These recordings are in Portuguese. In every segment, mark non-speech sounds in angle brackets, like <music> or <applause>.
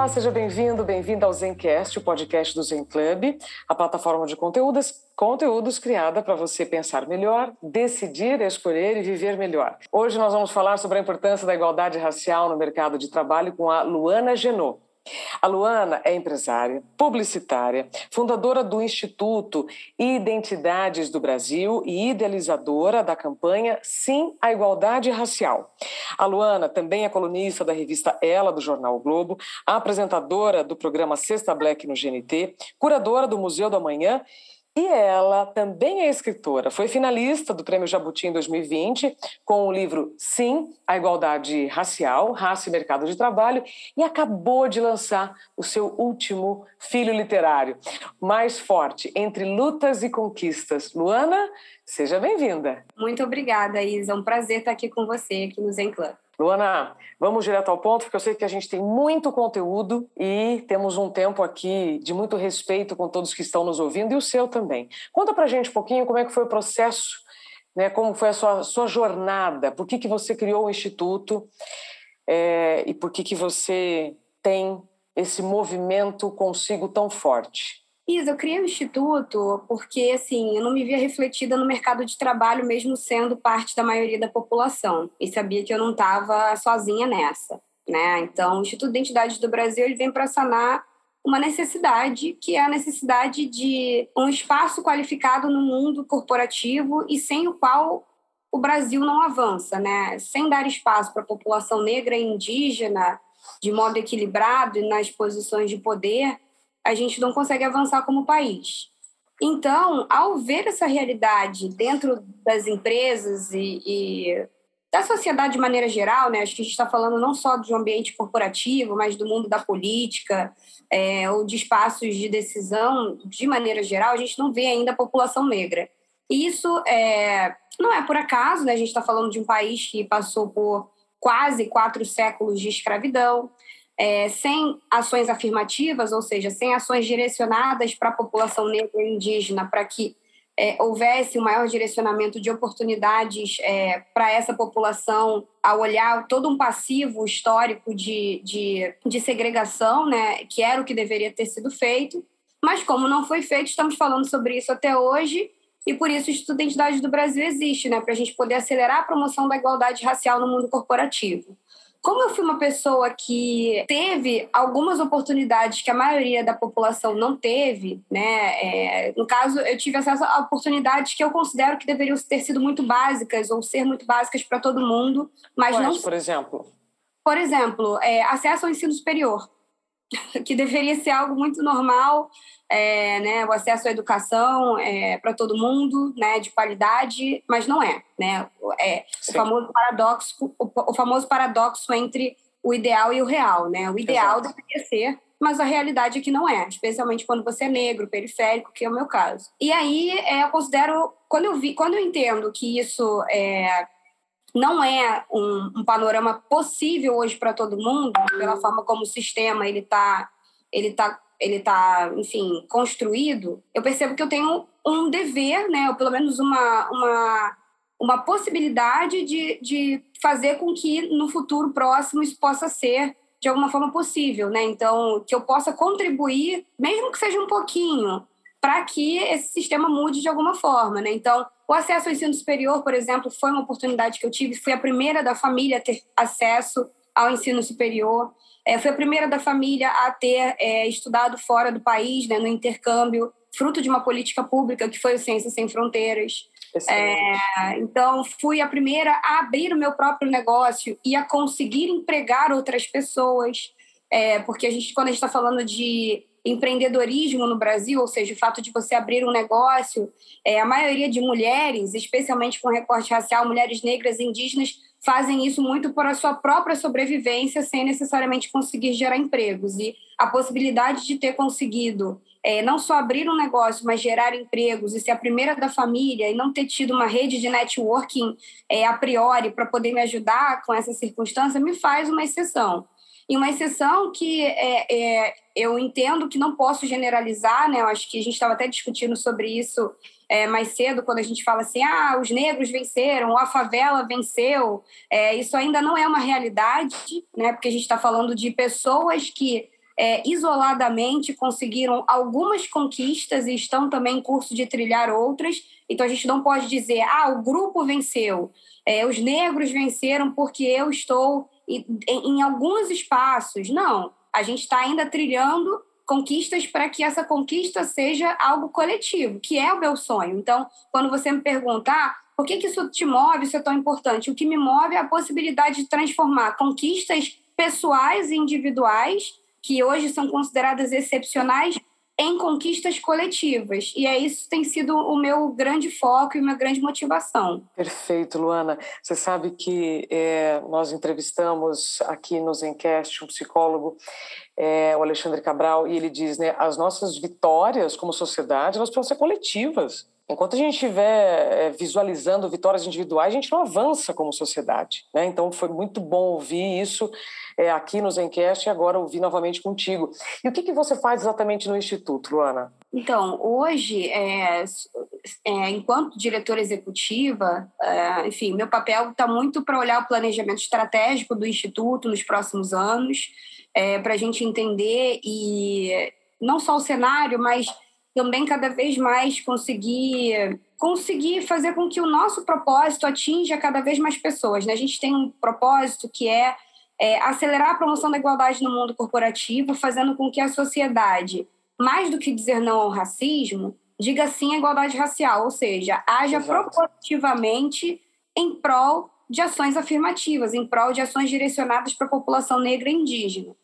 Olá, seja bem-vindo, bem-vinda ao Zencast, o podcast do Zen Club, a plataforma de conteúdos, conteúdos criada para você pensar melhor, decidir, escolher e viver melhor. Hoje nós vamos falar sobre a importância da igualdade racial no mercado de trabalho com a Luana Genot. A Luana é empresária, publicitária, fundadora do Instituto Identidades do Brasil e idealizadora da campanha Sim à Igualdade Racial. A Luana também é colunista da revista Ela, do Jornal o Globo, apresentadora do programa Sexta Black no GNT, curadora do Museu do Amanhã e ela também é escritora. Foi finalista do Prêmio Jabuti em 2020 com o livro Sim, a Igualdade Racial, Raça e Mercado de Trabalho e acabou de lançar o seu último filho literário, Mais Forte, Entre Lutas e Conquistas. Luana, seja bem-vinda. Muito obrigada, Isa. É um prazer estar aqui com você, aqui no Zen Club. Luana, vamos direto ao ponto, porque eu sei que a gente tem muito conteúdo e temos um tempo aqui de muito respeito com todos que estão nos ouvindo e o seu também. Conta pra gente um pouquinho como é que foi o processo, né, como foi a sua, sua jornada, por que, que você criou o Instituto é, e por que, que você tem esse movimento consigo tão forte. Isa, eu criei o Instituto porque, assim, eu não me via refletida no mercado de trabalho, mesmo sendo parte da maioria da população. E sabia que eu não estava sozinha nessa, né? Então, o Instituto de Identidade do Brasil, ele vem para sanar uma necessidade, que é a necessidade de um espaço qualificado no mundo corporativo e sem o qual o Brasil não avança, né? Sem dar espaço para a população negra e indígena de modo equilibrado e nas posições de poder, a gente não consegue avançar como país. Então, ao ver essa realidade dentro das empresas e, e da sociedade de maneira geral, né? Acho que a gente está falando não só do ambiente corporativo, mas do mundo da política é, ou de espaços de decisão de maneira geral. A gente não vê ainda a população negra. E isso é, não é por acaso, né? A gente está falando de um país que passou por quase quatro séculos de escravidão, é, sem ações afirmativas, ou seja, sem ações direcionadas para a população negra e indígena, para que é, houvesse um maior direcionamento de oportunidades é, para essa população, a olhar todo um passivo histórico de, de, de segregação, né, que era o que deveria ter sido feito. Mas, como não foi feito, estamos falando sobre isso até hoje, e por isso o Instituto de Identidade do Brasil existe, né, para a gente poder acelerar a promoção da igualdade racial no mundo corporativo. Como eu fui uma pessoa que teve algumas oportunidades que a maioria da população não teve, né? É, no caso, eu tive acesso a oportunidades que eu considero que deveriam ter sido muito básicas ou ser muito básicas para todo mundo, mas Quais, não. Por exemplo. Por exemplo, é, acesso ao ensino superior, <laughs> que deveria ser algo muito normal é, né, o acesso à educação é, para todo mundo, né, de qualidade, mas não é, né? É o famoso paradoxo, o, o, famoso paradoxo entre o ideal e o real, né? O ideal Exato. deveria ser, mas a realidade é que não é, especialmente quando você é negro, periférico, que é o meu caso. E aí é, eu considero, quando eu vi, quando eu entendo que isso é não é um, um panorama possível hoje para todo mundo, pela forma como o sistema ele está ele tá ele está, enfim, construído, eu percebo que eu tenho um dever, né, ou pelo menos uma, uma, uma possibilidade de, de fazer com que no futuro próximo isso possa ser de alguma forma possível, né? Então, que eu possa contribuir, mesmo que seja um pouquinho, para que esse sistema mude de alguma forma, né? Então, o acesso ao ensino superior, por exemplo, foi uma oportunidade que eu tive, fui a primeira da família a ter acesso ao ensino superior. É, fui a primeira da família a ter é, estudado fora do país, né, no intercâmbio, fruto de uma política pública que foi o Ciências Sem Fronteiras. É, então, fui a primeira a abrir o meu próprio negócio e a conseguir empregar outras pessoas, é, porque a gente, quando a gente está falando de empreendedorismo no Brasil, ou seja, o fato de você abrir um negócio, é, a maioria de mulheres, especialmente com recorte racial, mulheres negras indígenas, fazem isso muito por a sua própria sobrevivência, sem necessariamente conseguir gerar empregos. E a possibilidade de ter conseguido é, não só abrir um negócio, mas gerar empregos e ser a primeira da família e não ter tido uma rede de networking é, a priori para poder me ajudar com essa circunstância, me faz uma exceção. E uma exceção que é, é, eu entendo que não posso generalizar, né? Eu acho que a gente estava até discutindo sobre isso é, mais cedo, quando a gente fala assim, ah, os negros venceram, a favela venceu. É, isso ainda não é uma realidade, né? Porque a gente está falando de pessoas que é, isoladamente conseguiram algumas conquistas e estão também em curso de trilhar outras. Então a gente não pode dizer, ah, o grupo venceu, é, os negros venceram porque eu estou em, em alguns espaços. Não, a gente está ainda trilhando conquistas para que essa conquista seja algo coletivo, que é o meu sonho. Então, quando você me perguntar ah, por que, que isso te move, isso é tão importante, o que me move é a possibilidade de transformar conquistas pessoais e individuais, que hoje são consideradas excepcionais, em conquistas coletivas. E é isso tem sido o meu grande foco e minha grande motivação. Perfeito, Luana. Você sabe que é, nós entrevistamos aqui no Zencast um psicólogo, é, o Alexandre Cabral, e ele diz, né, as nossas vitórias como sociedade, elas precisam ser coletivas. Enquanto a gente estiver é, visualizando vitórias individuais, a gente não avança como sociedade. Né? Então, foi muito bom ouvir isso é, aqui no Zencast e agora ouvir novamente contigo. E o que, que você faz exatamente no Instituto, Luana? Então, hoje, é, é, enquanto diretora executiva, é, enfim, meu papel está muito para olhar o planejamento estratégico do Instituto nos próximos anos, para a gente entender e não só o cenário, mas também cada vez mais conseguir conseguir fazer com que o nosso propósito atinja cada vez mais pessoas. Né? A gente tem um propósito que é, é acelerar a promoção da igualdade no mundo corporativo, fazendo com que a sociedade, mais do que dizer não ao racismo, diga sim à igualdade racial, ou seja, haja Exato. propositivamente em prol de ações afirmativas, em prol de ações direcionadas para a população negra e indígena.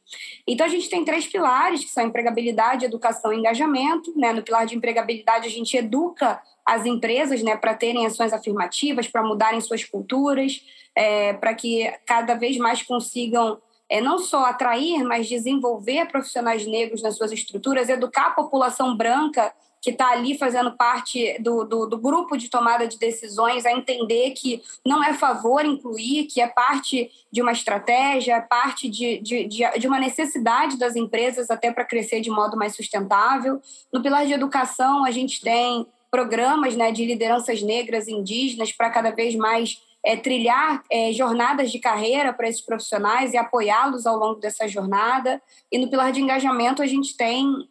Então, a gente tem três pilares, que são empregabilidade, educação e engajamento. Né? No pilar de empregabilidade, a gente educa as empresas né, para terem ações afirmativas, para mudarem suas culturas, é, para que cada vez mais consigam é, não só atrair, mas desenvolver profissionais negros nas suas estruturas, educar a população branca que está ali fazendo parte do, do, do, grupo de tomada de decisões a entender que não é favor incluir, que é parte de uma estratégia, é parte de, de, de, de uma necessidade das empresas até para crescer de modo mais sustentável. No pilar de educação, a gente tem programas né, de lideranças negras indígenas para cada vez mais é, trilhar é, jornadas de carreira para esses profissionais e apoiá-los ao longo dessa jornada. E no pilar de engajamento, a gente tem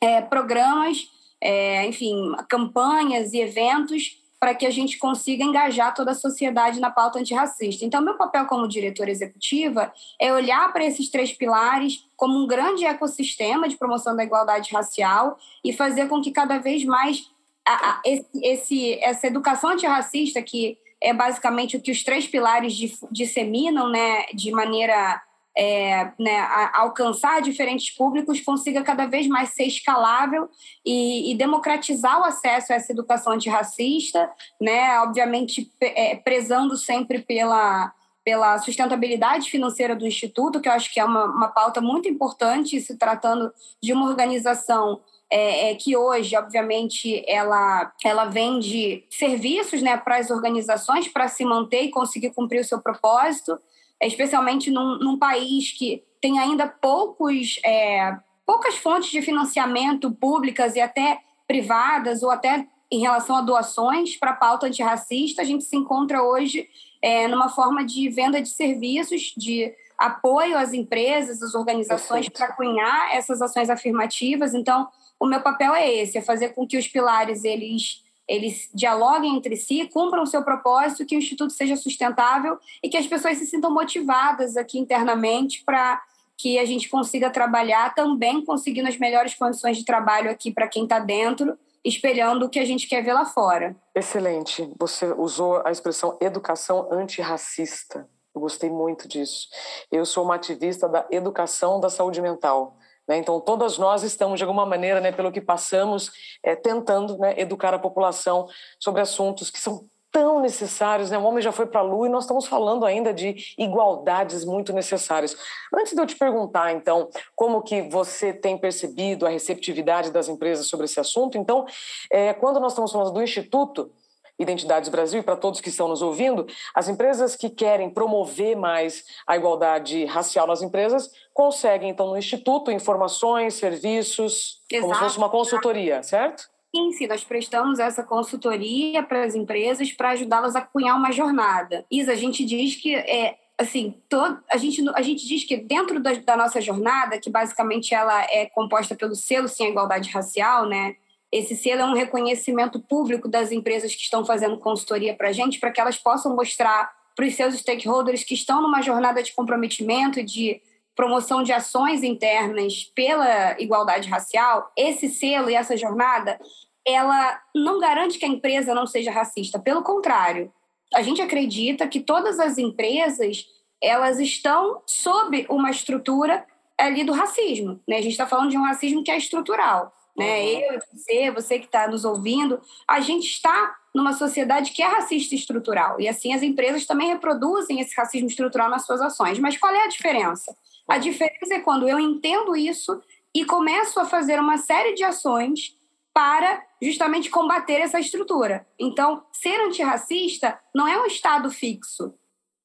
é, programas é, enfim, campanhas e eventos para que a gente consiga engajar toda a sociedade na pauta antirracista. Então, meu papel como diretora executiva é olhar para esses três pilares como um grande ecossistema de promoção da igualdade racial e fazer com que cada vez mais a, a, esse, esse, essa educação antirracista, que é basicamente o que os três pilares disseminam né, de maneira é, né, alcançar diferentes públicos, consiga cada vez mais ser escalável e, e democratizar o acesso a essa educação antirracista, né, obviamente é, prezando sempre pela, pela sustentabilidade financeira do Instituto, que eu acho que é uma, uma pauta muito importante, se tratando de uma organização é, é, que hoje, obviamente, ela, ela vende serviços né, para as organizações para se manter e conseguir cumprir o seu propósito especialmente num, num país que tem ainda poucos, é, poucas fontes de financiamento públicas e até privadas, ou até em relação a doações para a pauta antirracista, a gente se encontra hoje é, numa forma de venda de serviços, de apoio às empresas, às organizações para cunhar essas ações afirmativas. Então, o meu papel é esse, é fazer com que os pilares eles eles dialoguem entre si, cumpram o seu propósito, que o Instituto seja sustentável e que as pessoas se sintam motivadas aqui internamente para que a gente consiga trabalhar também conseguindo as melhores condições de trabalho aqui para quem está dentro, espelhando o que a gente quer ver lá fora. Excelente. Você usou a expressão educação antirracista. Eu gostei muito disso. Eu sou uma ativista da educação da saúde mental. Né? Então, todas nós estamos, de alguma maneira, né, pelo que passamos, é, tentando né, educar a população sobre assuntos que são tão necessários, né? O homem já foi para a lua e nós estamos falando ainda de igualdades muito necessárias. Antes de eu te perguntar, então, como que você tem percebido a receptividade das empresas sobre esse assunto, então, é, quando nós estamos falando do Instituto Identidades Brasil, e para todos que estão nos ouvindo, as empresas que querem promover mais a igualdade racial nas empresas conseguem, então, no Instituto, informações, serviços, Exato. como se fosse uma consultoria, certo? Sim, sim, nós prestamos essa consultoria para as empresas para ajudá-las a cunhar uma jornada. Isa, a gente diz que é assim, todo, a, gente, a gente diz que dentro da, da, nossa jornada, que basicamente ela é composta pelo selo Sim à Igualdade Racial, né? Esse selo é um reconhecimento público das empresas que estão fazendo consultoria para a gente, para que elas possam mostrar para os seus stakeholders que estão numa jornada de comprometimento de promoção de ações internas pela igualdade racial, esse selo e essa jornada ela não garante que a empresa não seja racista. Pelo contrário, a gente acredita que todas as empresas elas estão sob uma estrutura ali do racismo. Né? A gente está falando de um racismo que é estrutural. Né? Uhum. Eu, você, você que está nos ouvindo, a gente está numa sociedade que é racista estrutural. E assim as empresas também reproduzem esse racismo estrutural nas suas ações. Mas qual é a diferença? A uhum. diferença é quando eu entendo isso e começo a fazer uma série de ações para justamente combater essa estrutura. Então, ser antirracista não é um estado fixo,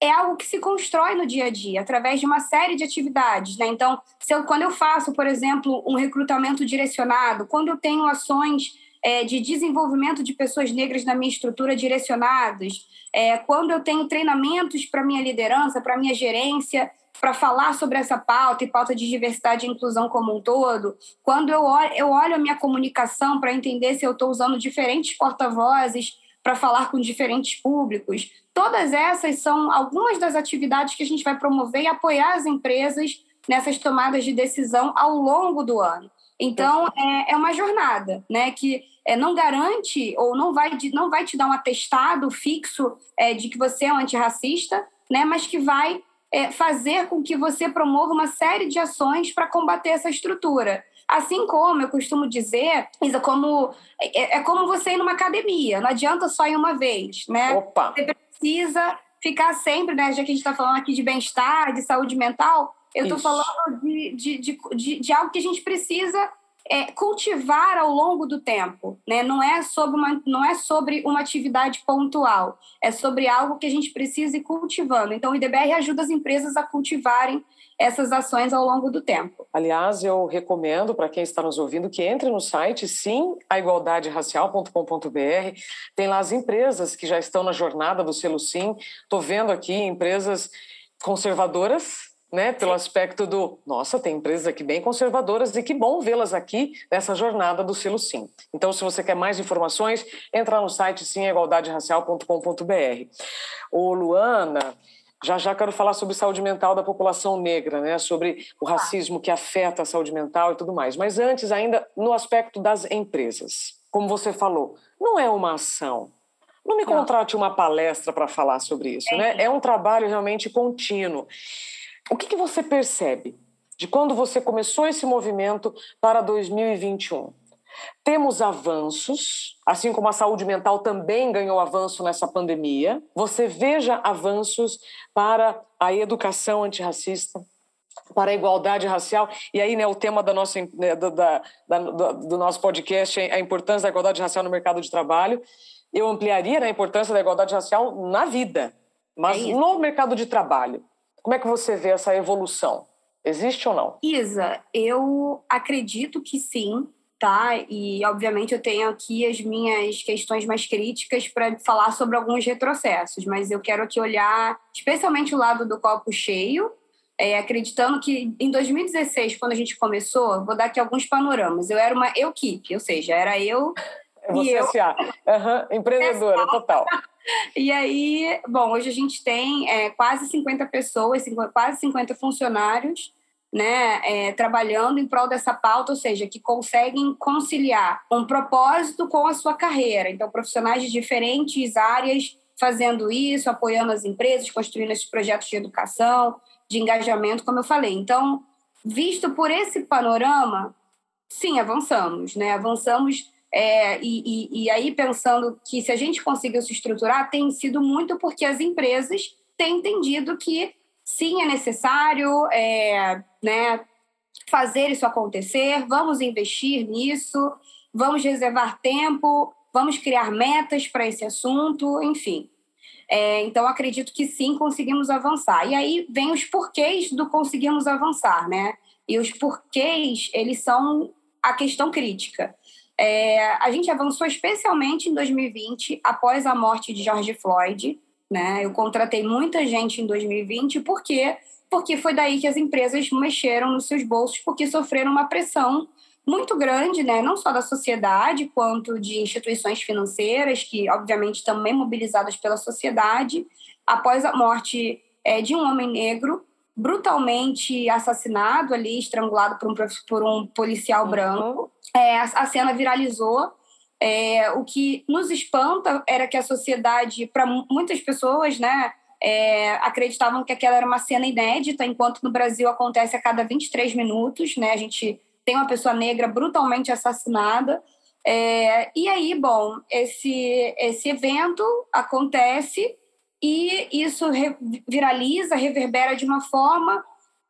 é algo que se constrói no dia a dia, através de uma série de atividades. Né? Então, eu, quando eu faço, por exemplo, um recrutamento direcionado, quando eu tenho ações é, de desenvolvimento de pessoas negras na minha estrutura direcionadas, é, quando eu tenho treinamentos para minha liderança, para minha gerência, para falar sobre essa pauta e pauta de diversidade e inclusão como um todo, quando eu olho, eu olho a minha comunicação para entender se eu estou usando diferentes porta-vozes para falar com diferentes públicos, todas essas são algumas das atividades que a gente vai promover e apoiar as empresas nessas tomadas de decisão ao longo do ano. Então, é, é uma jornada, né, que é, não garante ou não vai, não vai te dar um atestado fixo é, de que você é um antirracista, né, mas que vai é, fazer com que você promova uma série de ações para combater essa estrutura. Assim como eu costumo dizer, Isa, como é, é, como você ir numa academia, não adianta só ir uma vez, né? Opa. Você precisa ficar sempre, né? Já que a gente está falando aqui de bem-estar, de saúde mental, eu estou falando de, de, de, de, de algo que a gente precisa é, cultivar ao longo do tempo, né? Não é sobre uma não é sobre uma atividade pontual, é sobre algo que a gente precisa ir cultivando. Então o IDBR ajuda as empresas a cultivarem essas ações ao longo do tempo. Aliás, eu recomendo para quem está nos ouvindo que entre no site sim, aigualdaderacial.com.br. Tem lá as empresas que já estão na jornada do selo Sim. Estou vendo aqui empresas conservadoras né, pelo aspecto do, nossa, tem empresas aqui bem conservadoras e que bom vê-las aqui nessa jornada do selo Sim. Então, se você quer mais informações, entra no site simigualdaderacial.com.br. Ô, Luana, já já quero falar sobre saúde mental da população negra, né, sobre o racismo que afeta a saúde mental e tudo mais. Mas antes, ainda no aspecto das empresas. Como você falou, não é uma ação, não me contrate uma palestra para falar sobre isso, né? É um trabalho realmente contínuo. O que, que você percebe de quando você começou esse movimento para 2021? Temos avanços, assim como a saúde mental também ganhou avanço nessa pandemia. Você veja avanços para a educação antirracista, para a igualdade racial. E aí, né, o tema da nossa, né, do, da, da, do nosso podcast é a importância da igualdade racial no mercado de trabalho. Eu ampliaria né, a importância da igualdade racial na vida, mas é no mercado de trabalho. Como é que você vê essa evolução? Existe ou não? Isa, eu acredito que sim, tá? E obviamente eu tenho aqui as minhas questões mais críticas para falar sobre alguns retrocessos, mas eu quero aqui olhar especialmente o lado do copo cheio, é, acreditando que em 2016, quando a gente começou, vou dar aqui alguns panoramas. Eu era uma equipe, ou seja, era eu. Você eu... SA. Uhum, empreendedora, total. E aí, bom, hoje a gente tem é, quase 50 pessoas, quase 50 funcionários, né, é, trabalhando em prol dessa pauta, ou seja, que conseguem conciliar um propósito com a sua carreira. Então, profissionais de diferentes áreas fazendo isso, apoiando as empresas, construindo esses projetos de educação, de engajamento, como eu falei. Então, visto por esse panorama, sim, avançamos, né? Avançamos É, e, e, e, aí, pensando que se a gente conseguiu se estruturar, tem sido muito porque as empresas têm entendido que sim, é necessário é, né, fazer isso acontecer, vamos investir nisso, vamos reservar tempo, vamos criar metas para esse assunto, enfim. É, então, acredito que sim, conseguimos avançar. E aí vem os porquês do conseguimos avançar, né? E os porquês, eles são a questão crítica. É, a gente avançou especialmente em 2020, após a morte de George Floyd. Né? Eu contratei muita gente em 2020, por quê? Porque foi daí que as empresas mexeram nos seus bolsos, porque sofreram uma pressão muito grande, né? não só da sociedade, quanto de instituições financeiras, que obviamente também mobilizadas pela sociedade, após a morte é, de um homem negro brutalmente assassinado ali, estrangulado por um, por um policial uhum. branco. É, a, a, cena viralizou. É, o que nos espanta era que a sociedade, para muitas pessoas, né, é, acreditavam que aquela era uma cena inédita, enquanto no Brasil acontece a cada 23 minutos, né? A gente tem uma pessoa negra brutalmente assassinada. É, e aí, bom, esse, esse evento acontece e isso viraliza, reverbera de uma forma,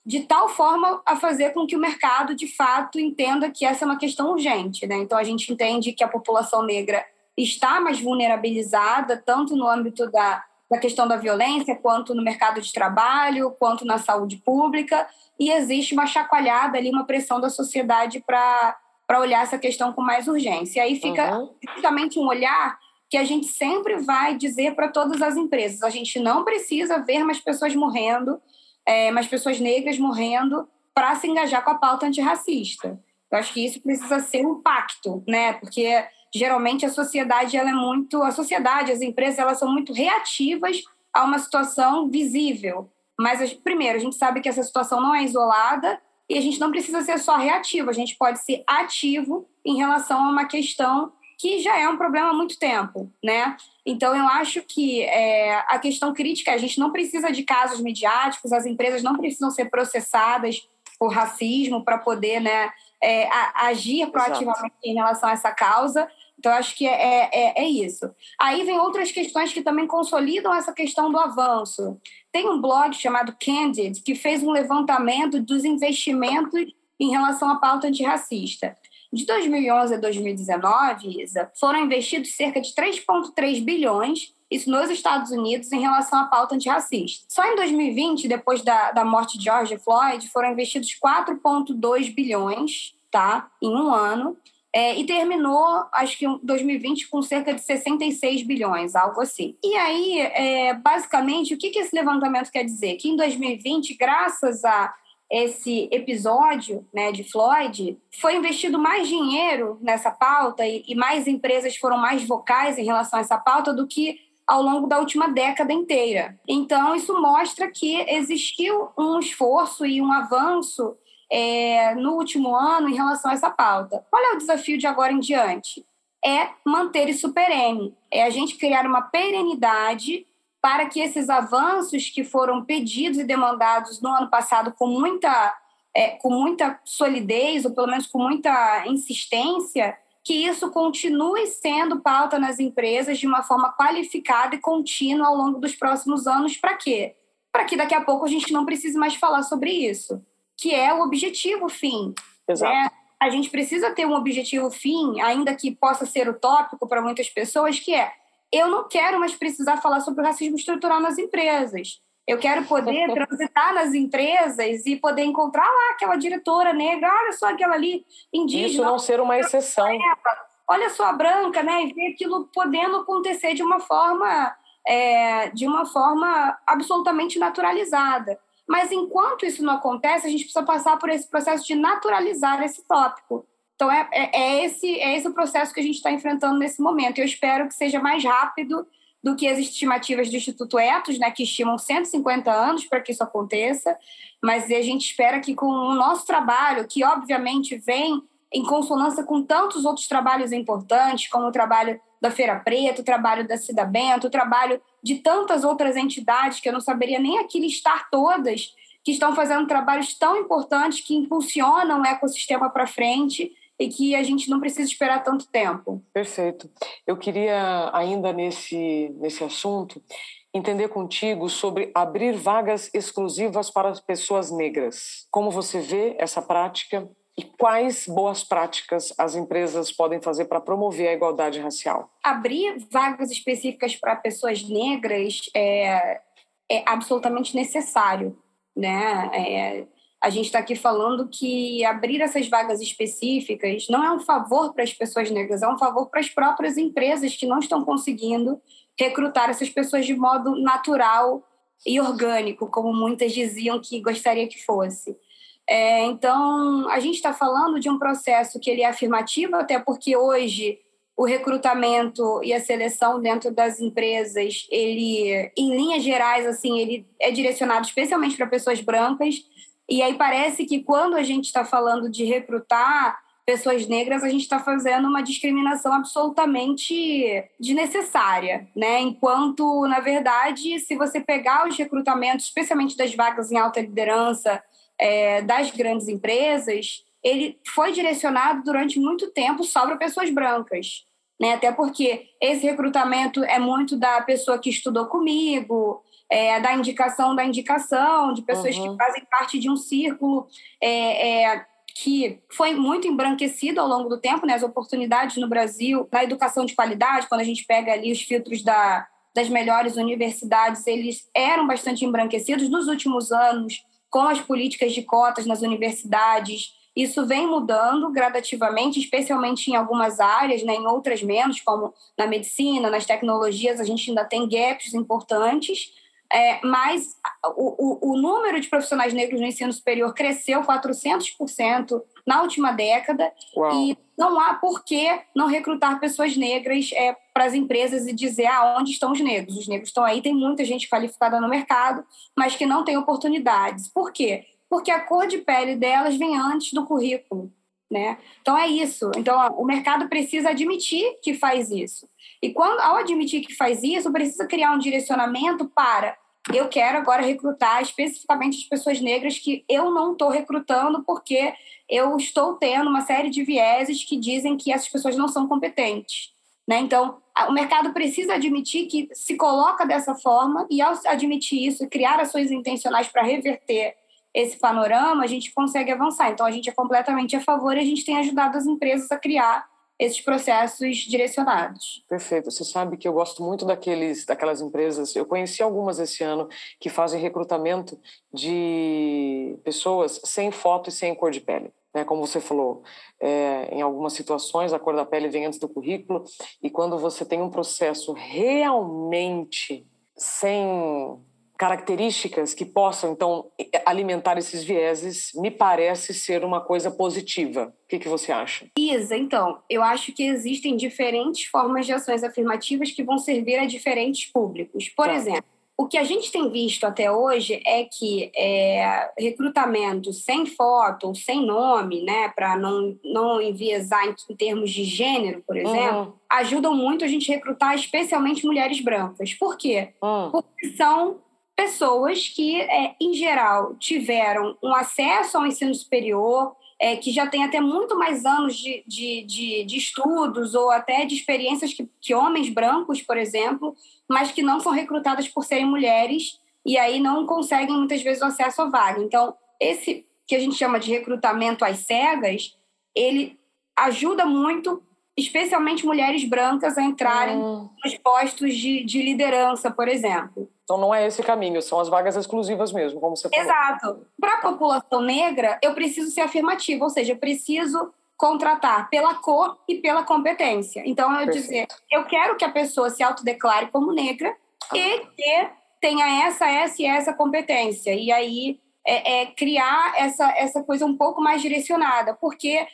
de tal forma a fazer com que o mercado, de fato, entenda que essa é uma questão urgente. Né? Então, a gente entende que a população negra está mais vulnerabilizada, tanto no âmbito da, da questão da violência, quanto no mercado de trabalho, quanto na saúde pública, e existe uma chacoalhada ali, uma pressão da sociedade para olhar essa questão com mais urgência. E aí fica uhum. justamente um olhar que a gente sempre vai dizer para todas as empresas: a gente não precisa ver mais pessoas morrendo, é, mais pessoas negras morrendo para se engajar com a pauta antirracista. Eu acho que isso precisa ser um pacto, né? Porque geralmente a sociedade ela é muito, a sociedade, as empresas elas são muito reativas a uma situação visível. Mas primeiro a gente sabe que essa situação não é isolada e a gente não precisa ser só reativo, a gente pode ser ativo em relação a uma questão que já é um problema há muito tempo, né? Então, eu acho que é, a questão crítica, a gente não precisa de casos midiáticos, as empresas não precisam ser processadas por racismo para poder né, é, a, agir proativamente em relação a essa causa. Então, acho que é, é, é, isso. Aí vem outras questões que também consolidam essa questão do avanço. Tem um blog chamado Candid que fez um levantamento dos investimentos em relação à pauta antirracista. De 2011 a 2019, Isa, foram investidos cerca de 3,3 bilhões, isso nos Estados Unidos, em relação à pauta antirracista. Só em 2020, depois da, da morte de George Floyd, foram investidos 4,2 bilhões tá, em um ano. É, e terminou, acho que em 2020, com cerca de 66 bilhões, algo assim. E aí, é, basicamente, o que, que esse levantamento quer dizer? Que em 2020, graças a esse episódio né, de Floyd, foi investido mais dinheiro nessa pauta e, e mais empresas foram mais vocais em relação a essa pauta do que ao longo da última década inteira. Então, isso mostra que existiu um esforço e um avanço é, no último ano em relação a essa pauta. Qual é o desafio de agora em diante? É manter isso perene, é a gente criar uma perenidade para que esses avanços que foram pedidos e demandados no ano passado com muita, é, com muita solidez, ou pelo menos com muita insistência, que isso continue sendo pauta nas empresas de uma forma qualificada e contínua ao longo dos próximos anos. Para quê? Para que daqui a pouco a gente não precise mais falar sobre isso, que é o objetivo fim. Exato. Né? A gente precisa ter um objetivo fim, ainda que possa ser utópico para muitas pessoas, que é eu não quero mais precisar falar sobre o racismo estrutural nas empresas. Eu quero poder <laughs> transitar nas empresas e poder encontrar lá aquela diretora negra, olha só aquela ali indígena. Isso não ser uma exceção. Olha só a branca, né? E ver aquilo podendo acontecer de uma forma, é, de uma forma absolutamente naturalizada. Mas enquanto isso não acontece, a gente precisa passar por esse processo de naturalizar esse tópico. Então, é, é, é, esse, é esse o processo que a gente está enfrentando nesse momento. Eu espero que seja mais rápido do que as estimativas do Instituto Etos, né, que estimam 150 anos para que isso aconteça, mas a gente espera que com o nosso trabalho, que obviamente vem em consonância com tantos outros trabalhos importantes, como o trabalho da Feira Preta, o trabalho da Cida Bento, o trabalho de tantas outras entidades que eu não saberia nem aqui listar todas, que estão fazendo trabalhos tão importantes que impulsionam o ecossistema para frente e que a gente não precisa esperar tanto tempo. Perfeito. Eu queria, ainda nesse, nesse assunto, entender contigo sobre abrir vagas exclusivas para pessoas negras. Como você vê essa prática e quais boas práticas as empresas podem fazer para promover a igualdade racial? Abrir vagas específicas para pessoas negras é, é absolutamente necessário, né? É, a gente está aqui falando que abrir essas vagas específicas não é um favor para as pessoas negras, é um favor para as próprias empresas que não estão conseguindo recrutar essas pessoas de modo natural e orgânico, como muitas diziam que gostaria que fosse. É, então, a gente está falando de um processo que ele é afirmativo, até porque hoje o recrutamento e a seleção dentro das empresas, ele, em linhas gerais, assim, ele é direcionado especialmente para pessoas brancas. E aí parece que quando a gente está falando de recrutar pessoas negras, a gente está fazendo uma discriminação absolutamente desnecessária, né? Enquanto, na verdade, se você pegar os recrutamentos, especialmente das vagas em alta liderança é, das grandes empresas, ele foi direcionado durante muito tempo só para pessoas brancas. Né? Até porque esse recrutamento é muito da pessoa que estudou comigo, é, da indicação da indicação, de pessoas uhum. que fazem parte de um círculo é, é, que foi muito embranquecido ao longo do tempo, né? As oportunidades no Brasil, na educação de qualidade, quando a gente pega ali os filtros da, das melhores universidades, eles eram bastante embranquecidos. Nos últimos anos, com as políticas de cotas nas universidades, isso vem mudando gradativamente, especialmente em algumas áreas, né? em outras menos, como na medicina, nas tecnologias, a gente ainda tem gaps importantes, é, mas o, o, o, número de profissionais negros no ensino superior cresceu 400% na última década Uau. e não há por que não recrutar pessoas negras é, para as empresas e dizer ah, onde estão os negros. Os negros estão aí, tem muita gente qualificada no mercado, mas que não tem oportunidades. Por quê? Porque a cor de pele delas vem antes do currículo. Né? Então é isso. Então ó, o mercado precisa admitir que faz isso. E quando ao admitir que faz isso, precisa criar um direcionamento para eu quero agora recrutar especificamente as pessoas negras que eu não estou recrutando porque eu estou tendo uma série de vieses que dizem que essas pessoas não são competentes. Né? Então, o mercado precisa admitir que se coloca dessa forma e, ao admitir isso e criar ações intencionais para reverter esse panorama, a gente consegue avançar. Então, a gente é completamente a favor e a gente tem ajudado as empresas a criar esses processos direcionados. Perfeito. Você sabe que eu gosto muito daqueles, daquelas empresas. Eu conheci algumas esse ano que fazem recrutamento de pessoas sem foto e sem cor de pele. Né, como você falou, é, em algumas situações a cor da pele vem antes do currículo e quando você tem um processo realmente sem características que possam, então, alimentar esses vieses, me parece ser uma coisa positiva. O que, que você acha? Isa, então, eu acho que existem diferentes formas de ações afirmativas que vão servir a diferentes públicos. Por tá. exemplo, o que a gente tem visto até hoje é que é, recrutamento sem foto, sem nome, né, para não, não enviesar em, em, termos de gênero, por exemplo, uhum. ajudam muito a gente recrutar especialmente mulheres brancas. Por quê? Uhum. Porque são pessoas que, é, em geral, tiveram um acesso ao ensino superior, é, que já tem até muito mais anos de, de, de, de estudos ou até de experiências que, que, homens brancos, por exemplo, mas que não são recrutadas por serem mulheres e aí não conseguem muitas vezes o acesso à vaga. Então, esse que a gente chama de recrutamento às cegas, ele ajuda muito especialmente mulheres brancas a entrarem hum. nos postos de, de liderança, por exemplo. Então não é esse caminho, são as vagas exclusivas mesmo, como você falou. Exato. Para a população negra, eu preciso ser afirmativa, ou seja, eu preciso contratar pela cor e pela competência. Então, eu Perfeito. dizer, eu quero que a pessoa se autodeclare como negra ah. e que tenha essa, essa e essa competência. E aí é, é criar essa, essa coisa um pouco mais direcionada, porque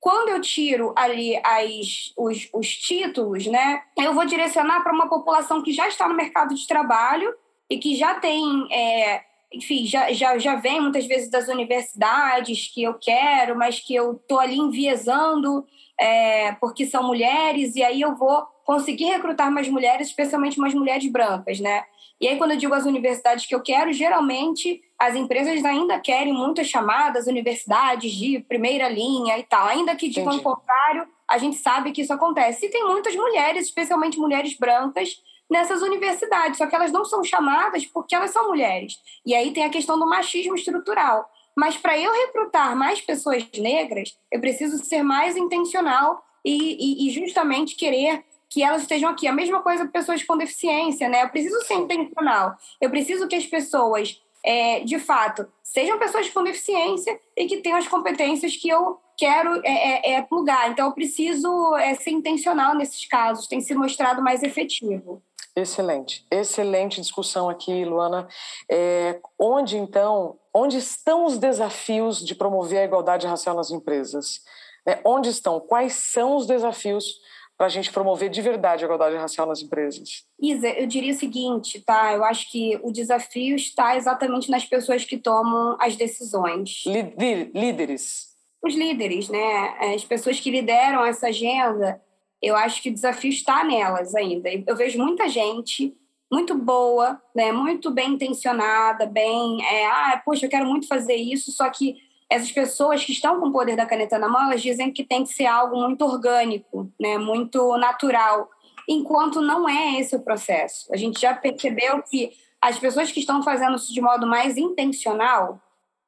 quando eu tiro ali as, os, os títulos, né, eu vou direcionar para uma população que já está no mercado de trabalho e que já tem, é, enfim, já, já, já vem muitas vezes das universidades que eu quero, mas que eu estou ali enviesando é, porque são mulheres, e aí eu vou conseguir recrutar mais mulheres, especialmente mais mulheres brancas, né? E aí, quando eu digo as universidades que eu quero, geralmente as empresas ainda querem muitas chamadas universidades de primeira linha e tal, ainda que de contrário, a gente sabe que isso acontece. E tem muitas mulheres, especialmente mulheres brancas, nessas universidades, só que elas não são chamadas porque elas são mulheres. E aí tem a questão do machismo estrutural. Mas para eu recrutar mais pessoas negras, eu preciso ser mais intencional e, e, e justamente querer que elas estejam aqui. A mesma coisa para pessoas com deficiência, né? Eu preciso ser intencional. Eu preciso que as pessoas, é, de fato, sejam pessoas com deficiência e que tenham as competências que eu quero é, é, é plugar. Então, eu preciso é, ser intencional nesses casos. Tem se mostrado mais efetivo. Excelente, excelente discussão aqui, Luana. É, onde então, onde estão os desafios de promover a igualdade racial nas empresas? É, onde estão? Quais são os desafios para a gente promover de verdade a igualdade racial nas empresas? Isa, eu diria o seguinte, tá? Eu acho que o desafio está exatamente nas pessoas que tomam as decisões. Líderes. Os líderes, né? As pessoas que lideram essa agenda, eu acho que o desafio está nelas ainda. Eu vejo muita gente muito boa, né? Muito bem intencionada, bem, é, ah, poxa, eu quero muito fazer isso, só que essas pessoas que estão com o poder da caneta na mão, elas dizem que tem que ser algo muito orgânico, né, muito natural, enquanto não é esse o processo. A gente já percebeu que as pessoas que estão fazendo isso de modo mais intencional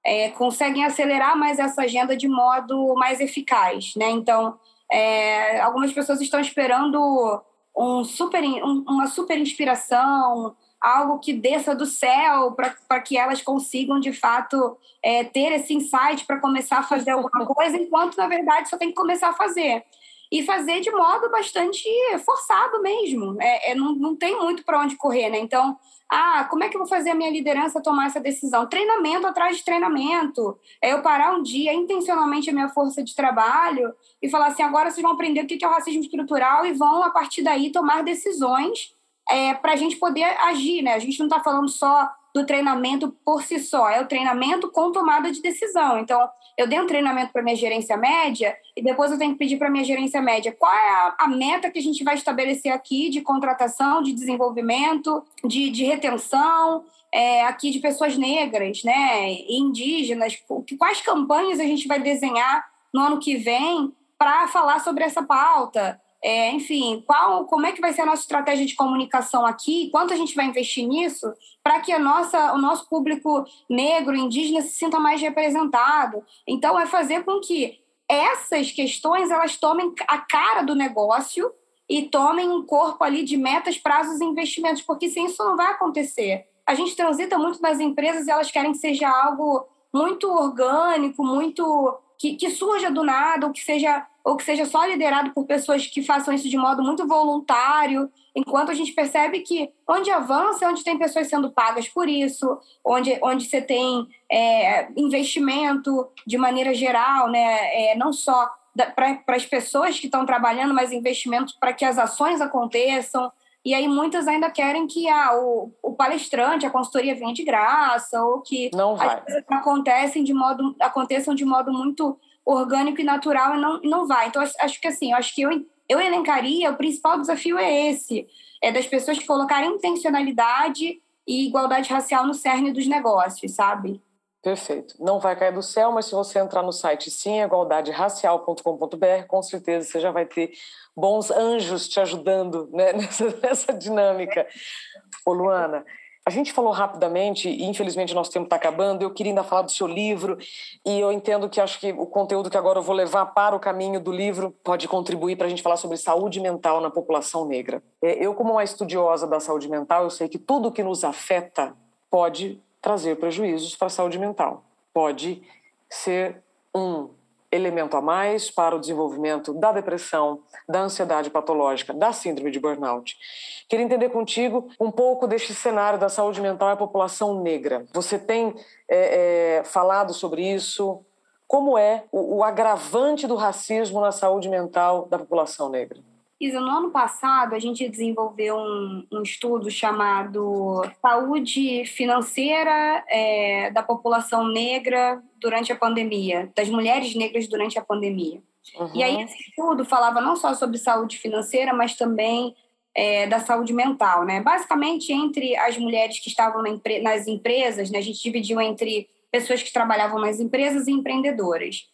é, conseguem acelerar mais essa agenda de modo mais eficaz, né? Então, é, algumas pessoas estão esperando um super, um, uma super inspiração, algo que desça do céu para que elas consigam, de fato, é, ter esse insight para começar a fazer alguma <laughs> coisa, enquanto, na verdade, só tem que começar a fazer. E fazer de modo bastante forçado mesmo. É, é não, não tem muito para onde correr, né? Então, ah, como é que eu vou fazer a minha liderança tomar essa decisão? Treinamento atrás de treinamento. É eu parar um dia intencionalmente a minha força de trabalho e falar assim: agora vocês vão aprender o que é o racismo estrutural e vão, a partir daí, tomar decisões é, para a gente poder agir, né? A gente não está falando só do treinamento por si só, é o treinamento com tomada de decisão. Então, eu dei um treinamento para minha gerência média e depois eu tenho que pedir para minha gerência média qual é a, a, meta que a gente vai estabelecer aqui de contratação, de desenvolvimento, de, de retenção, é, aqui de pessoas negras, né, indígenas, quais campanhas a gente vai desenhar no ano que vem para falar sobre essa pauta. É, enfim, qual, como é que vai ser a nossa estratégia de comunicação aqui? Quanto a gente vai investir nisso para que a nossa, o nosso público negro, indígena, se sinta mais representado? Então, é fazer com que essas questões elas tomem a cara do negócio e tomem um corpo ali de metas, prazos e investimentos, porque sem isso não vai acontecer. A gente transita muito nas empresas e elas querem que seja algo muito orgânico, muito que, que surja do nada, ou que seja ou que seja só liderado por pessoas que façam isso de modo muito voluntário, enquanto a gente percebe que onde avança é onde tem pessoas sendo pagas por isso, onde, onde você tem é, investimento de maneira geral, né, é, não só para as pessoas que estão trabalhando, mas investimento para que as ações aconteçam. E aí muitas ainda querem que ah, o, o palestrante, a consultoria venha de graça, ou que as coisas acontecem de modo, aconteçam de modo muito orgânico e natural e não, não vai. Então, acho que assim, acho que eu, eu elencaria, o principal desafio é esse, é das pessoas que colocarem intencionalidade e igualdade racial no cerne dos negócios, sabe? Perfeito. Não vai cair do céu, mas se você entrar no site simigualdaderacial.com.br, com certeza você já vai ter bons anjos te ajudando né, <laughs> nessa, nessa dinâmica. Ô, Luana, a gente falou rapidamente, e infelizmente nosso tempo está acabando. Eu queria ainda falar do seu livro, e eu entendo que acho que o conteúdo que agora eu vou levar para o caminho do livro pode contribuir para a gente falar sobre saúde mental na população negra. É, eu, como uma estudiosa da saúde mental, eu sei que tudo que nos afeta pode trazer prejuízos para a saúde mental. Pode ser um elemento a mais para o desenvolvimento da depressão, da ansiedade patológica, da síndrome de burnout. Queria entender contigo um pouco deste cenário da saúde mental e a população negra. Você tem é, é, falado sobre isso? Como é o, o agravante do racismo na saúde mental da população negra? Isa, no ano passado a gente desenvolveu um, um estudo chamado Saúde Financeira é, da População Negra durante a Pandemia, das mulheres negras durante a pandemia. Uhum. E aí esse estudo falava não só sobre saúde financeira, mas também é, da saúde mental, né? Basicamente, entre as mulheres que estavam na nas empresas, né, a gente dividiu entre pessoas que trabalhavam nas empresas e empreendedoras.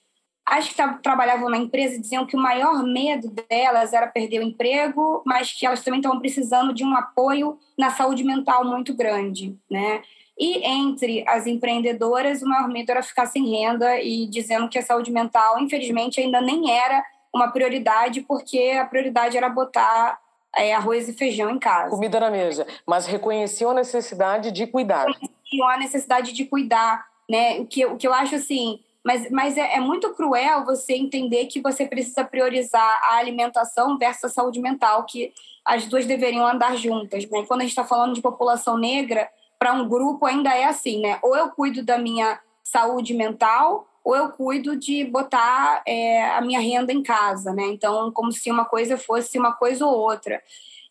As que trabalhavam na empresa diziam que o maior medo delas era perder o emprego, mas que elas também estavam precisando de um apoio na saúde mental muito grande, né? E entre as empreendedoras, o maior medo era ficar sem renda e dizendo que a saúde mental, infelizmente, ainda nem era uma prioridade, porque a prioridade era botar é, arroz e feijão em casa. Comida na mesa, mas reconheciam a necessidade de cuidar. Reconheciam a necessidade de cuidar, né? O que, o que eu acho assim, mas, mas é, é, muito cruel você entender que você precisa priorizar a alimentação versus a saúde mental, que as duas deveriam andar juntas. Né? Quando a gente está falando de população negra, para um grupo ainda é assim, né? Ou eu cuido da minha saúde mental, ou eu cuido de botar é, a minha renda em casa, né? Então, como se uma coisa fosse uma coisa ou outra.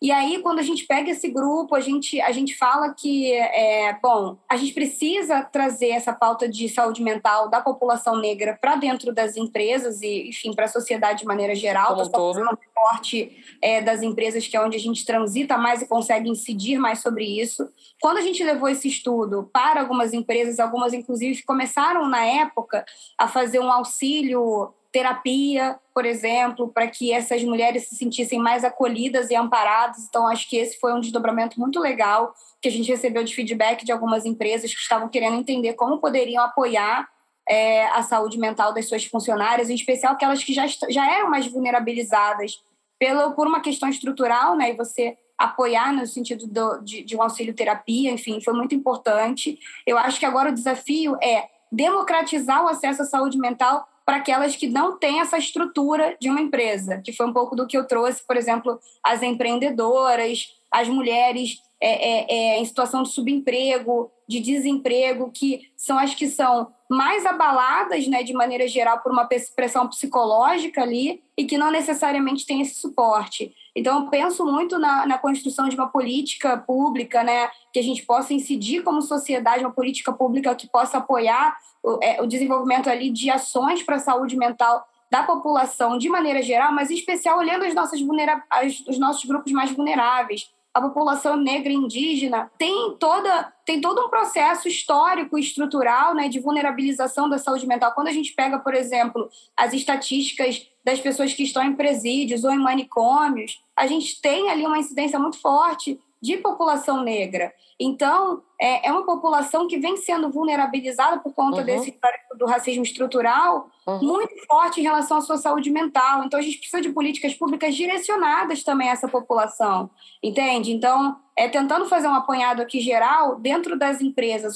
E aí, quando a gente pega esse grupo, a gente, a gente fala que, é, bom, a gente precisa trazer essa pauta de saúde mental da população negra para dentro das empresas e, enfim, para a sociedade de maneira geral. Como todo. O reporte é, das empresas, que é onde a gente transita mais e consegue incidir mais sobre isso. Quando a gente levou esse estudo para algumas empresas, algumas, inclusive, começaram, na época, a fazer um auxílio terapia, por exemplo, para que essas mulheres se sentissem mais acolhidas e amparadas. Então, acho que esse foi um desdobramento muito legal que a gente recebeu de feedback de algumas empresas que estavam querendo entender como poderiam apoiar é, a saúde mental das suas funcionárias, em especial aquelas que já, já eram mais vulnerabilizadas pelo, por uma questão estrutural, né? E você apoiar no sentido do, de, de um auxílio terapia, enfim, foi muito importante. Eu acho que agora o desafio é democratizar o acesso à saúde mental para aquelas que não têm essa estrutura de uma empresa, que foi um pouco do que eu trouxe, por exemplo, as empreendedoras, as mulheres é, é, é, em situação de subemprego, de desemprego, que são as que são mais abaladas, né, de maneira geral, por uma pressão psicológica ali e que não necessariamente têm esse suporte. Então, eu penso muito na, na construção de uma política pública, né, que a gente possa incidir como sociedade, uma política pública que possa apoiar o, é, o desenvolvimento ali de ações para a saúde mental da população de maneira geral, mas em especial olhando as nossas vulnera as, os nossos grupos mais vulneráveis. A população negra e indígena tem toda tem todo um processo histórico e estrutural né, de vulnerabilização da saúde mental. Quando a gente pega, por exemplo, as estatísticas das pessoas que estão em presídios ou em manicômios, a gente tem ali uma incidência muito forte de população negra. Então, é, é uma população que vem sendo vulnerabilizada por conta uhum. desse histórico do racismo estrutural uhum. muito forte em relação à sua saúde mental. Então, a gente precisa de políticas públicas direcionadas também a essa população, entende? Então, é tentando fazer um apanhado aqui geral dentro das empresas,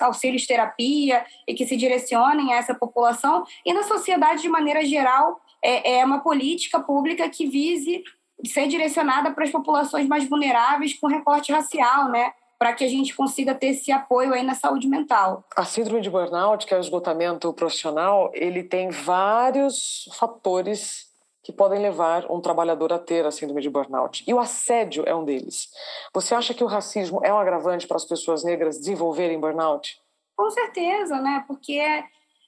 auxílios terapia e que se direcionem a essa população e na sociedade de maneira geral é, é uma política pública que vise ser direcionada para as populações mais vulneráveis com recorte racial, né? Para que a gente consiga ter esse apoio aí na saúde mental. A síndrome de burnout, que é o esgotamento profissional, ele tem vários fatores que podem levar um trabalhador a ter a síndrome de burnout. E o assédio é um deles. Você acha que o racismo é um agravante para as pessoas negras desenvolverem burnout? Com certeza, né? Porque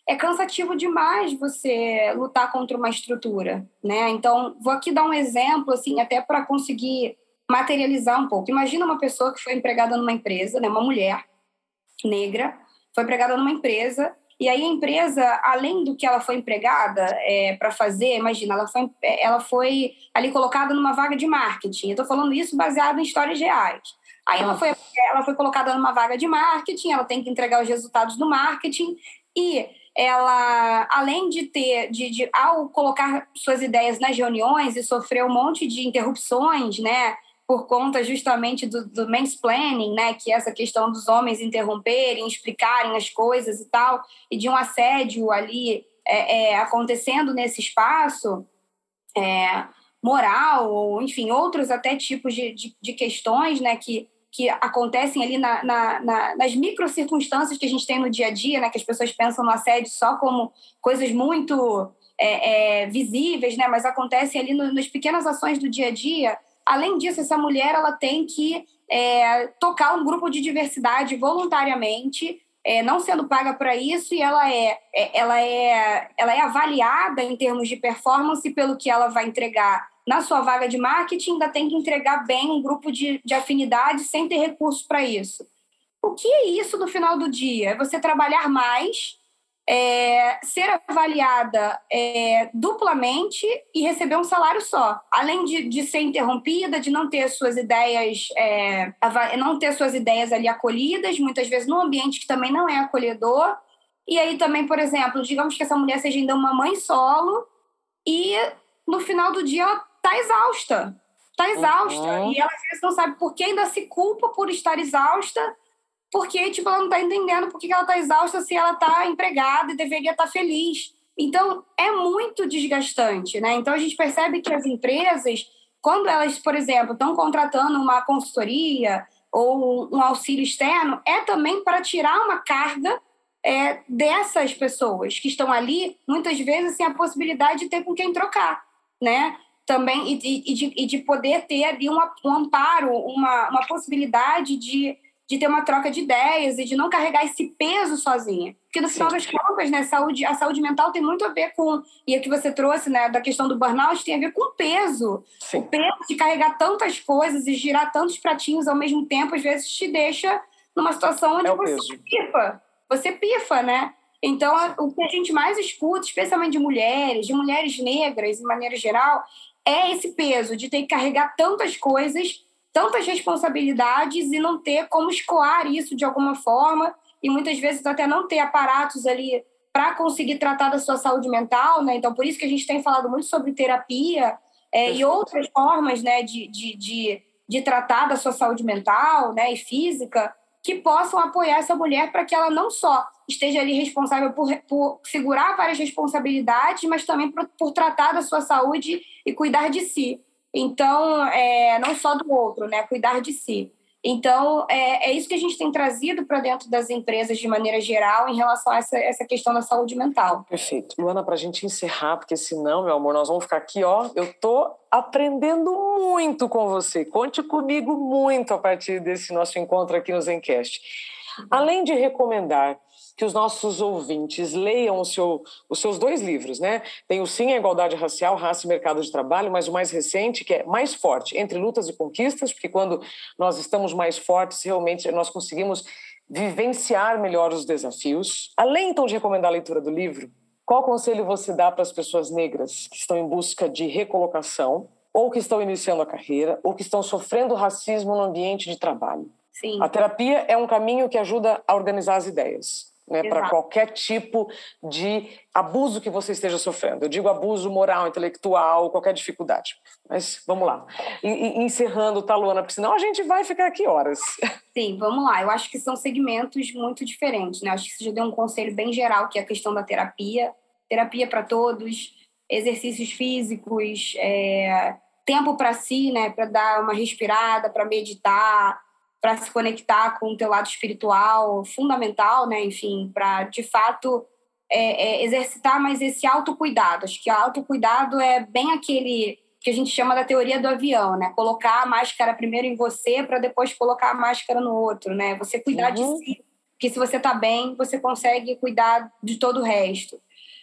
é cansativo demais você lutar contra uma estrutura, né? Então, vou aqui dar um exemplo, assim, até para conseguir materializar um pouco. Imagina uma pessoa que foi empregada numa empresa, né? Uma mulher negra, foi empregada numa empresa e aí a empresa, além do que ela foi empregada é, para fazer, imagina, ela foi, ela foi ali colocada numa vaga de marketing. Eu estou falando isso baseado em histórias reais. Aí ela foi, ela foi colocada numa vaga de marketing, ela tem que entregar os resultados do marketing e ela, além de ter, de, de, ao colocar suas ideias nas reuniões e sofrer um monte de interrupções, né, por conta justamente do, do mansplaining, né, que é essa questão dos homens interromperem, explicarem as coisas e tal, e de um assédio ali é, é, acontecendo nesse espaço é, moral, ou enfim, outros até tipos de, de, de questões, né, que que acontecem ali na, na, na, nas micro circunstâncias que a gente tem no dia a dia, né? Que as pessoas pensam no assédio só como coisas muito é, é, visíveis, né? Mas acontecem ali no, nas pequenas ações do dia a dia. Além disso, essa mulher ela tem que é, tocar um grupo de diversidade voluntariamente, é, não sendo paga para isso, e ela é, é, ela, é, ela é avaliada em termos de performance pelo que ela vai entregar na sua vaga de marketing, ainda tem que entregar bem um grupo de, de afinidade sem ter recursos para isso. O que é isso no final do dia? É você trabalhar mais é, ser avaliada é, duplamente e receber um salário só. Além de, de ser interrompida, de não ter suas ideias, é, não ter suas ideias ali acolhidas, muitas vezes num ambiente que também não é acolhedor. E aí também, por exemplo, digamos que essa mulher seja ainda uma mãe solo e no final do dia ela está exausta. Está exausta. Uhum. E ela às vezes não sabe por que ainda se culpa por estar exausta porque tipo, ela não está entendendo por que ela está exausta se ela está empregada e deveria estar tá feliz. Então, é muito desgastante, né? Então, a gente percebe que as empresas, quando elas, por exemplo, estão contratando uma consultoria ou um auxílio externo, é também para tirar uma carga é, dessas pessoas que estão ali, muitas vezes, sem a possibilidade de ter com quem trocar, né? Também, e, e, de, e de poder ter ali uma, um amparo, uma, uma possibilidade de de ter uma troca de ideias e de não carregar esse peso sozinha. Porque no final Sim. das contas, né, saúde, a saúde mental tem muito a ver com, e o que você trouxe, né, da questão do burnout, tem a ver com o peso. Sim. O peso de carregar tantas coisas e girar tantos pratinhos ao mesmo tempo, às vezes te deixa numa situação onde é você peso. pifa. Você pifa, né? Então, o que a gente mais escuta, especialmente de mulheres, de mulheres negras, de maneira geral, é esse peso de ter que carregar tantas coisas tantas responsabilidades e não ter como escoar isso de alguma forma e muitas vezes até não ter aparatos ali para conseguir tratar da sua saúde mental, né? Então, por isso que a gente tem falado muito sobre terapia é, e outras formas, né, de, de, de, de tratar da sua saúde mental, né, e física, que possam apoiar essa mulher para que ela não só esteja ali responsável por, por segurar várias responsabilidades, mas também por, por tratar da sua saúde e cuidar de si. Então, é, não só do outro, né? Cuidar de si. Então, é, é isso que a gente tem trazido para dentro das empresas de maneira geral em relação a essa, essa questão da saúde mental. Perfeito. Luana, para a gente encerrar, porque senão, meu amor, nós vamos ficar aqui, ó. Eu tô aprendendo muito com você. Conte comigo muito a partir desse nosso encontro aqui no Zencast. Além de recomendar que os nossos ouvintes leiam seu, os seus dois livros, né? Tem o Sim à Igualdade Racial, Raça e Mercado de Trabalho, mas o mais recente, que é Mais Forte, Entre Lutas e Conquistas, porque quando nós estamos mais fortes, realmente nós conseguimos vivenciar melhor os desafios. Além, então, de recomendar a leitura do livro, qual conselho você dá para as pessoas negras que estão em busca de recolocação, ou que estão iniciando a carreira, ou que estão sofrendo racismo no ambiente de trabalho? Sim. A terapia é um caminho que ajuda a organizar as ideias né, para qualquer tipo de abuso que você esteja sofrendo. Eu digo abuso moral, intelectual, qualquer dificuldade. Mas vamos lá. E, e, encerrando, tá, Luana? Porque senão a gente vai ficar aqui horas. <laughs> Sim, vamos lá. Eu acho que são segmentos muito diferentes. Né? Acho que você já deu um conselho bem geral, que é a questão da terapia. Terapia para todos, exercícios físicos, é, tempo para si, né, para dar uma respirada, para meditar, para se conectar com o teu lado espiritual fundamental, né? Enfim, para de fato é, é, exercitar mais esse autocuidado. Acho que o autocuidado é bem aquele que a gente chama da teoria do avião, né? Colocar a máscara primeiro em você para depois colocar a máscara no outro, né? Você cuidar uhum. de si, porque se você está bem, você consegue cuidar de todo o resto.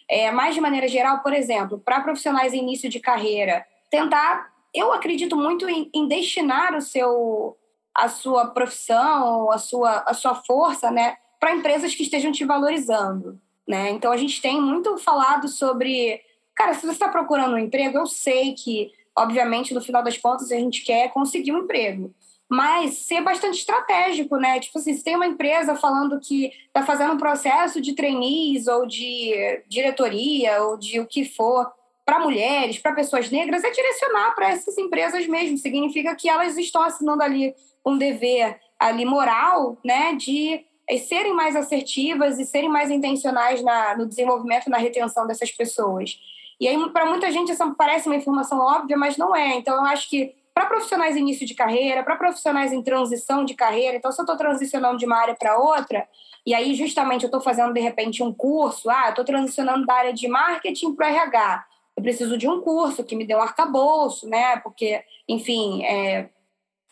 É, mais de maneira geral, por exemplo, para profissionais em início de carreira, tentar, eu acredito muito em, em destinar o seu a sua profissão, a sua, a sua força, né, para empresas que estejam te valorizando, né? Então a gente tem muito falado sobre, cara, se você está procurando um emprego, eu sei que, obviamente, no final das contas a gente quer conseguir um emprego, mas ser bastante estratégico, né? Tipo assim, se tem uma empresa falando que está fazendo um processo de trainees ou de diretoria ou de o que for para mulheres, para pessoas negras, é direcionar para essas empresas mesmo. Significa que elas estão assinando ali um dever ali moral, né, de eh, serem mais assertivas e serem mais intencionais na, no desenvolvimento, na retenção dessas pessoas. E aí, para muita gente, essa parece uma informação óbvia, mas não é. Então, eu acho que para profissionais em início de carreira, para profissionais em transição de carreira. Então, se eu estou transicionando de uma área para outra, e aí justamente eu estou fazendo de repente um curso, ah, estou transicionando da área de marketing para RH. Eu preciso de um curso que me dê um arcabouço, né? Porque, enfim, é,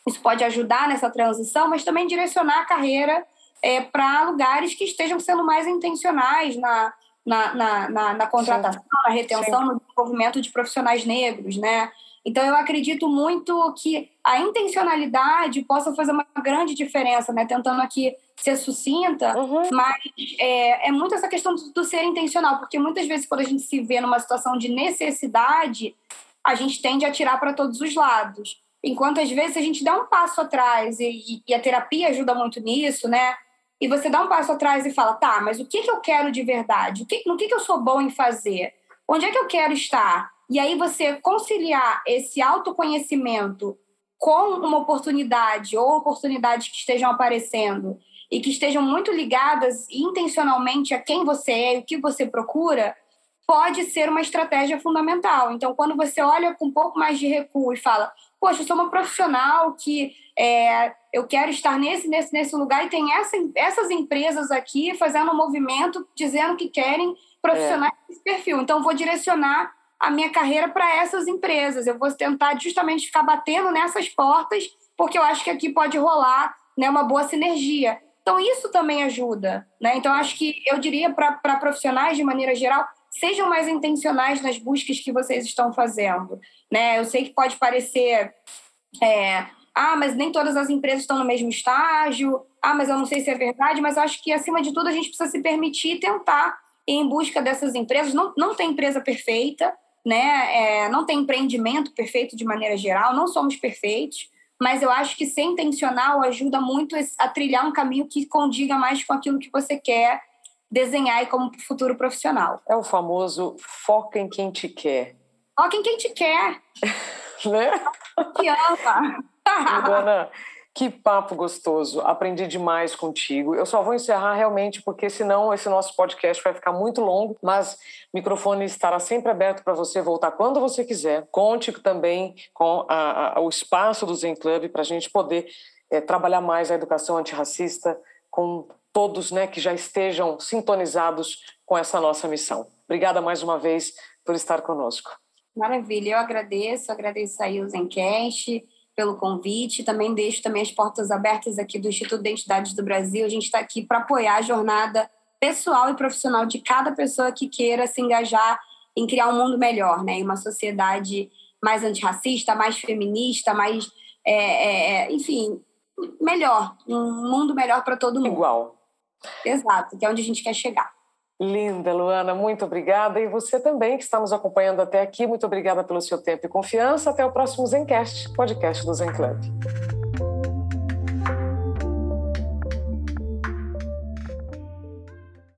isso pode ajudar nessa transição, mas também direcionar a carreira é, para lugares que estejam sendo mais intencionais na, na, na, na, na contratação, Sim. na retenção, Sim. no desenvolvimento de profissionais negros, né? Então, eu acredito muito que a intencionalidade possa fazer uma grande diferença, né? Tentando aqui ser sucinta, uhum. mas é, é muito essa questão do, do, ser intencional, porque muitas vezes, quando a gente se vê numa situação de necessidade, a gente tende a tirar para todos os lados. Enquanto, às vezes, a gente dá um passo atrás, e, e a terapia ajuda muito nisso, né? E você dá um passo atrás e fala, tá, mas o que, que eu quero de verdade? O que, no que, que eu sou bom em fazer? Onde é que eu quero estar? E aí você conciliar esse autoconhecimento com uma oportunidade ou oportunidades que estejam aparecendo e que estejam muito ligadas intencionalmente a quem você é e o que você procura, pode ser uma estratégia fundamental. Então, quando você olha com um pouco mais de recuo e fala, poxa, eu sou uma profissional que é, eu quero estar nesse, nesse, nesse lugar e tem essa, essas empresas aqui fazendo um movimento, dizendo que querem profissionais é. desse perfil. Então, vou direcionar a minha carreira para essas empresas. Eu vou tentar justamente ficar batendo nessas portas, porque eu acho que aqui pode rolar né, uma boa sinergia. Então, isso também ajuda. Né? Então, acho que eu diria para profissionais, de maneira geral, sejam mais intencionais nas buscas que vocês estão fazendo. Né? Eu sei que pode parecer. É, ah, mas nem todas as empresas estão no mesmo estágio. Ah, mas eu não sei se é verdade, mas eu acho que, acima de tudo, a gente precisa se permitir tentar ir em busca dessas empresas. Não, não tem empresa perfeita, né? É, não tem empreendimento perfeito de maneira geral, não somos perfeitos, mas eu acho que ser intencional ajuda muito a trilhar um caminho que condiga mais com aquilo que você quer desenhar e como futuro profissional. É o famoso foca em quem te quer. Foca em quem te quer. <laughs> né? Que ama. Luana, que papo gostoso. Aprendi demais contigo. Eu só vou encerrar realmente porque senão esse nosso podcast vai ficar muito longo, mas o microfone estará sempre aberto para você voltar quando você quiser. Conte também com a, a, o espaço do Zen Club para a gente poder é, trabalhar mais a educação antirracista com todos né, que já estejam sintonizados com essa nossa missão. Obrigada mais uma vez por estar conosco. Maravilha, eu agradeço, agradeço aí o Zencast pelo convite. Também deixo também as portas abertas aqui do Instituto de Identidades do Brasil. A gente está aqui para apoiar a jornada pessoal e profissional de cada pessoa que queira se engajar em criar um mundo melhor, né? Em uma sociedade mais antirracista, mais feminista, mais, é, é, é enfim, melhor, um mundo melhor para todo mundo. Igual. Exato, que é onde a gente quer chegar. Linda, Luana, muito obrigada. E você também que está nos acompanhando até aqui, muito obrigada pelo seu tempo e confiança. Até o próximo Zencast, podcast do Zen Club.